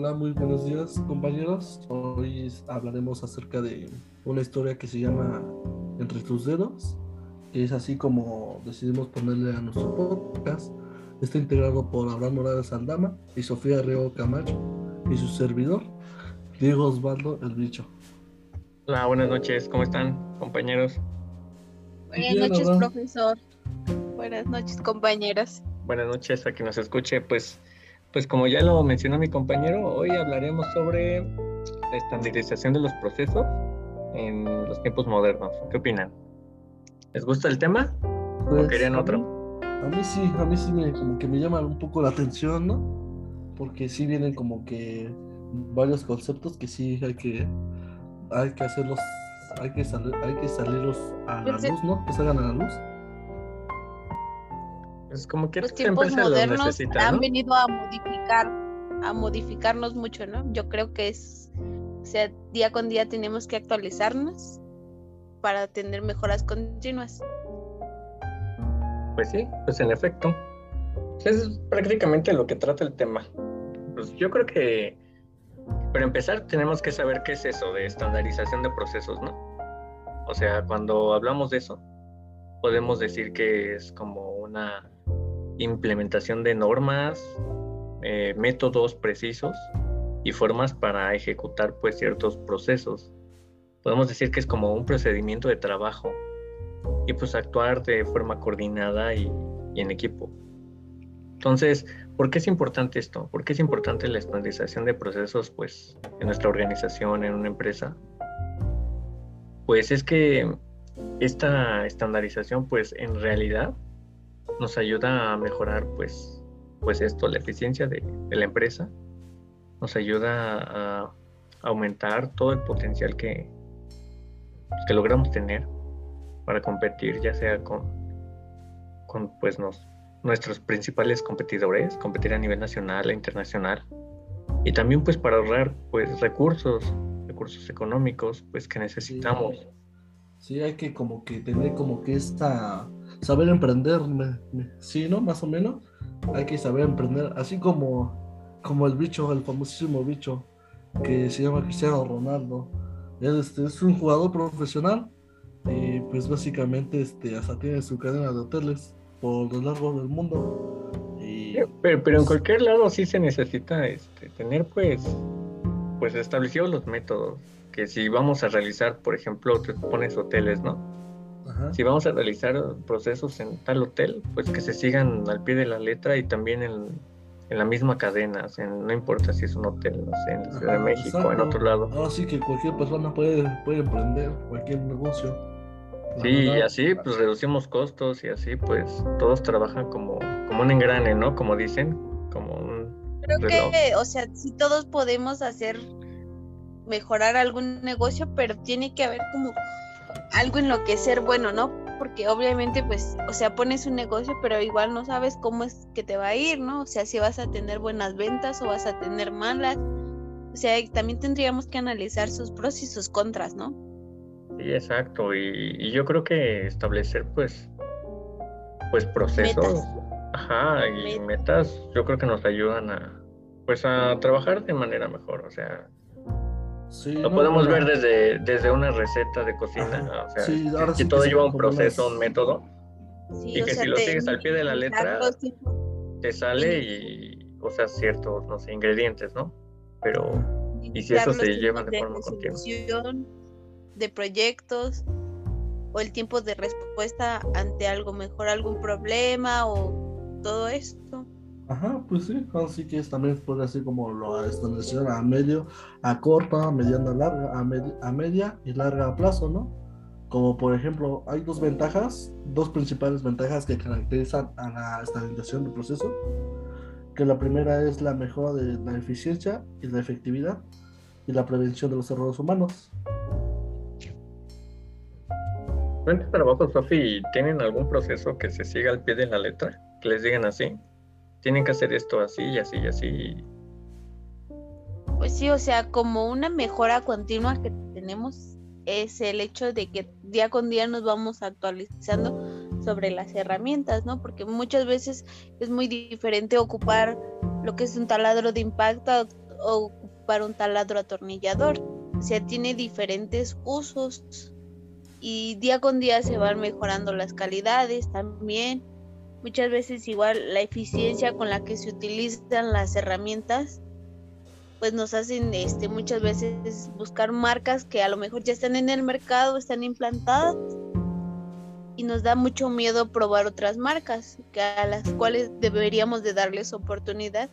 Hola, muy buenos días compañeros. Hoy hablaremos acerca de una historia que se llama Entre tus dedos, que es así como decidimos ponerle a nuestro podcast. Está integrado por Abraham Morales Aldama y Sofía Río Camacho y su servidor, Diego Osvaldo El Bicho. Hola, buenas noches, ¿cómo están compañeros? Buenas noches, profesor. Buenas noches, compañeros. Buenas noches a quien nos escuche. Pues, pues como ya lo mencionó mi compañero, hoy hablaremos sobre la estandarización de los procesos en los tiempos modernos. ¿Qué opinan? ¿Les gusta el tema? ¿O Pues, querían a otro? mí- A mí sí, a mí sí me, como que me llama un poco la atención, ¿no? Porque sí vienen como que varios conceptos que sí hay que, hay que hacerlos, hay que salir, hay que salirlos a la Pues, eh, luz, ¿no? Que salgan a la luz. Pues como que Los tiempos modernos necesita, han ¿no? venido a modificar, a modificarnos mucho, ¿no? Yo creo que es, o sea, día con día tenemos que actualizarnos para tener mejoras continuas. Pues sí, pues en efecto. Es prácticamente lo que trata el tema. Pues yo creo que para empezar tenemos que saber qué es eso de estandarización de procesos, ¿no? O sea, cuando hablamos de eso, podemos decir que es como una implementación de normas, eh, métodos precisos y formas para ejecutar pues ciertos procesos. Podemos decir que es como un procedimiento de trabajo y pues actuar de forma coordinada y, y en equipo. Entonces, ¿por qué es importante esto? ¿Por qué es importante la estandarización de procesos pues en nuestra organización, en una empresa? Pues es que esta estandarización pues en realidad nos ayuda a mejorar pues, pues esto, la eficiencia de, la empresa, nos ayuda a aumentar todo el potencial que, que logramos tener para competir, ya sea con, con pues nos, nuestros principales competidores, competir a nivel nacional e internacional, y también pues para ahorrar pues recursos, recursos económicos pues que necesitamos. Sí, hay que como que tener como que esta, saber emprender, me- me- sí, ¿no? Más o menos. Hay que saber emprender, así como, como el bicho, el famosísimo bicho, que se llama Cristiano Ronaldo. Él este, es un jugador profesional y pues básicamente este, hasta tiene su cadena de hoteles por lo largo del mundo. Y Pero, pero en cualquier lado sí se necesita este, tener pues, pues establecidos los métodos, que si vamos a realizar, por ejemplo, te pones hoteles, ¿no? Ajá, Si vamos a realizar procesos en tal hotel, pues que se sigan al pie de la letra y también en, en la misma cadena, o sea, no importa si es un hotel, no sé, en la Ciudad de México, en exacto. otro lado. Ahora sí que cualquier persona puede, puede emprender cualquier negocio. Sí, y así pues reducimos costos y así pues todos trabajan como, como un engrane, ¿no? Como dicen, como un Creo reloj. que, o sea, sí todos podemos hacer, mejorar algún negocio, pero tiene que haber como algo en lo que ser bueno, ¿no? Porque obviamente, pues, o sea, pones un negocio, pero igual no sabes cómo es que te va a ir, ¿no? O sea, si vas a tener buenas ventas o vas a tener malas. O sea, también tendríamos que analizar sus pros y sus contras, ¿no? Sí, exacto. Y, y yo creo que establecer, pues, pues procesos, Metas. ajá, y Met- metas, yo creo que nos ayudan a, pues, a trabajar de manera mejor. O sea, sí, lo no, podemos bueno, ver desde, desde una receta de cocina, Ajá. o sea, Sí, ahora que sí todo que lleva un proceso, un método, Sí, Y que sea, si lo sigues al pie de la letra, te sale y, o sea, ciertos, no sé, ingredientes, ¿no? Pero, Y si eso se lleva de forma continua. de proyectos o el tiempo de respuesta ante algo mejor, algún problema o todo esto. Ajá, pues sí, así que también puede ser como lo establecer a medio, a corta, mediana, larga, a, medi- a media y larga plazo, ¿no? Como por ejemplo, hay dos ventajas, dos principales ventajas que caracterizan a la estabilización del proceso, que la primera es la mejora de la eficiencia y la efectividad y la prevención de los errores humanos. ¿En tu trabajo, Sofi, tienen algún proceso que se siga al pie de la letra? Que les digan así. Tienen que hacer esto así y así y así. Pues sí, o sea, como una mejora continua que tenemos es el hecho de que día con día nos vamos actualizando sobre las herramientas, ¿no? Porque muchas veces es muy diferente ocupar lo que es un taladro de impacto ocupar un taladro atornillador. O sea, tiene diferentes usos y día con día se van mejorando las calidades también. Muchas veces igual la eficiencia con la que se utilizan las herramientas pues nos hacen este muchas veces buscar marcas que a lo mejor ya están en el mercado, están implantadas y nos da mucho miedo probar otras marcas que a las cuales deberíamos de darles oportunidad.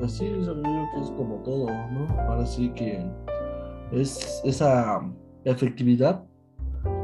Pues sí, yo creo que es como todo, ¿no? Ahora sí que es esa efectividad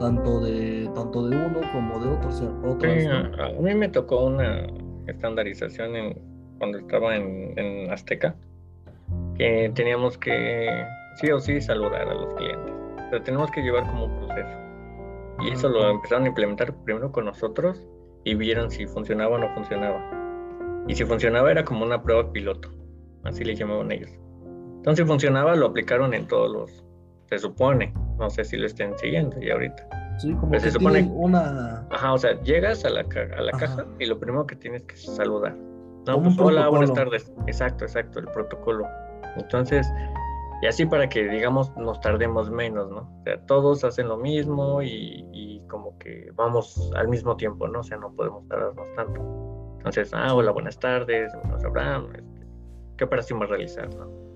tanto de tanto de uno como de otros. Sí, a, mí me tocó una estandarización en, cuando estaba en, en Azteca, que teníamos que sí o sí saludar a los clientes, pero tenemos que llevar como un proceso. Y eso lo empezaron a implementar primero con nosotros y vieron si funcionaba o no funcionaba. Y si funcionaba era como una prueba piloto, así le llamaban ellos. Entonces si funcionaba lo aplicaron en todos los, se supone, no sé si lo estén siguiendo y ahorita. Sí, como que se supone una... Ajá, o sea, llegas a la, a la caja y lo primero que tienes que saludar. No, pues, hola, buenas tardes. Exacto, exacto, el protocolo. Entonces, y así para que, digamos, nos tardemos menos, ¿no? O sea, todos hacen lo mismo y, como que vamos al mismo tiempo, ¿no? O sea, no podemos tardarnos tanto. Entonces, ah, hola, buenas tardes, nos Abraham, este, ¿qué operación a realizar, no?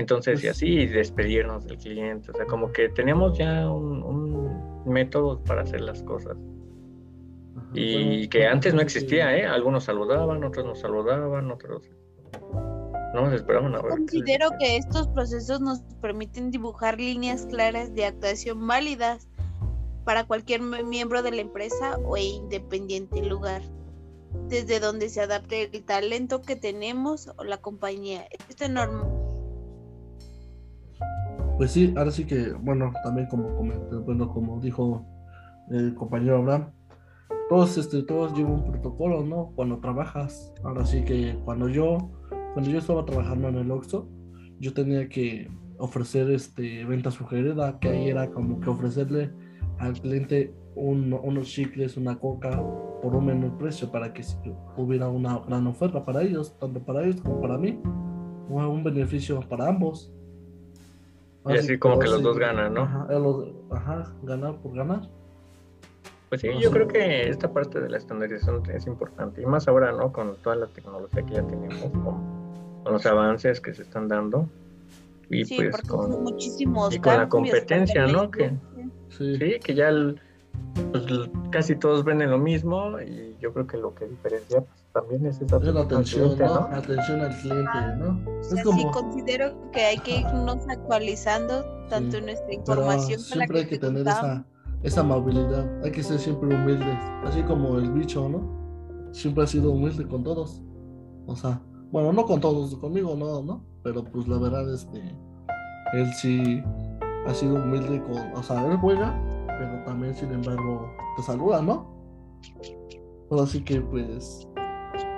Entonces, y pues así, despedirnos del cliente, o sea, como que teníamos ya un, método para hacer las cosas. Y que antes no existía, ¿eh? Algunos saludaban, otros no saludaban, otros no nos esperaban a ver. Considero que estos procesos nos permiten dibujar líneas claras de actuación válidas para cualquier miembro de la empresa o independiente lugar, desde donde se adapte el talento que tenemos o la compañía. Esto es normal. Pues sí, ahora sí que, bueno, también como bueno, como dijo el compañero Abraham, todos, este, todos llevan un protocolo, ¿no? Cuando trabajas. Ahora sí que cuando yo cuando yo estaba trabajando en el Oxxo, yo tenía que ofrecer este venta sugerida, que ahí era como que ofrecerle al cliente unos chicles, una coca por un menor precio para que hubiera una gran oferta para ellos, tanto para ellos como para mí, un beneficio para ambos. Y así como que los dos ganan, ¿no? Ajá, ganar por ganar. Pues sí, yo creo que esta parte de la estandarización es importante, y más ahora, ¿no? Con toda la tecnología que ya tenemos, con con los avances que se están dando y pues con, muchísimos y con la competencia, ¿no? Que, sí. que ya pues, casi todos venden lo mismo y yo creo que lo que diferencia pues, también es esa la atención, ¿no? atención al cliente, ¿no? es como... Sí, considero que hay que irnos actualizando tanto en nuestra información. siempre hay que tener esa, esa amabilidad, hay que ser siempre humildes, así como el bicho, ¿no? Siempre ha sido humilde con todos, o sea, bueno, no con todos, conmigo no, ¿no? Pero pues la verdad es que él sí ha sido humilde con, o sea, él juega, pero también sin embargo te saluda, ¿no? Así que pues,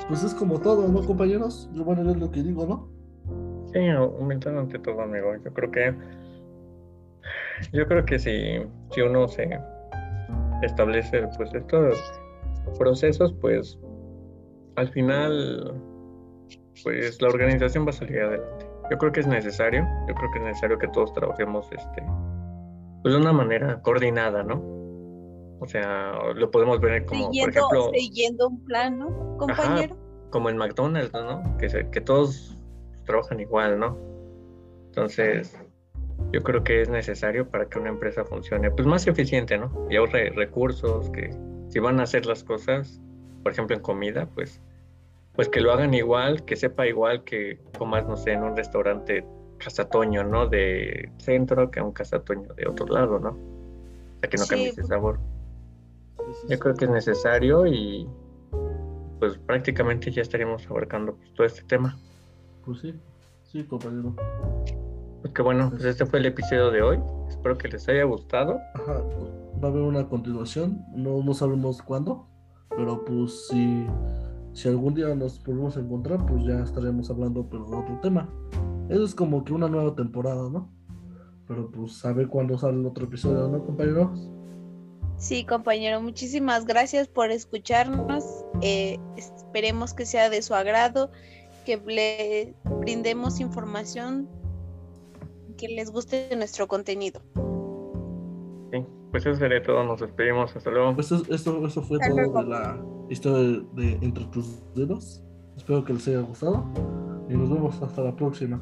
pues es como todo, ¿no, compañeros? Yo bueno, es lo que digo, ¿no? Sí, humildad ante todo, amigo. Yo creo que, yo creo que si, si uno se establece pues estos procesos, pues al final pues la organización va a salir adelante. Yo creo que es necesario, yo creo que es necesario que todos trabajemos este, pues de una manera coordinada, ¿no? O sea, lo podemos ver como, por ejemplo... Siguiendo un plan, ¿no, compañero? como en McDonald's, ¿no? Que, que todos trabajan igual, ¿no? Entonces, yo creo que es necesario para que una empresa funcione, pues más eficiente, ¿no? Y ahorre recursos, que si van a hacer las cosas, por ejemplo en comida, pues pues que lo hagan igual, que sepa igual que comas, no sé, en un restaurante casatoño, ¿no? De centro que un casatoño de otro lado, ¿no? O sea, que no cambie ese pues. Yo creo que es necesario y pues prácticamente ya estaríamos abarcando pues, todo este tema. Pues sí, sí, compañero. Pues que bueno, pues este fue el episodio de hoy. Espero que les haya gustado. Ajá, va a haber una continuación, no, no sabemos cuándo, pero pues sí si algún día nos volvemos a encontrar, pues ya estaremos hablando pero de otro tema. Eso es como que una nueva temporada, ¿no? Pero pues a ver cuándo sale el otro episodio, ¿no, compañeros? Sí, compañero, muchísimas gracias por escucharnos eh, esperemos que sea de su agrado, que le brindemos información que les guste nuestro contenido. Sí, pues eso sería todo, nos despedimos, hasta luego. Pues esto, esto, esto fue Hasta todo luego. de la historia de Entre tus dedos. Espero que les haya gustado y nos vemos hasta la próxima.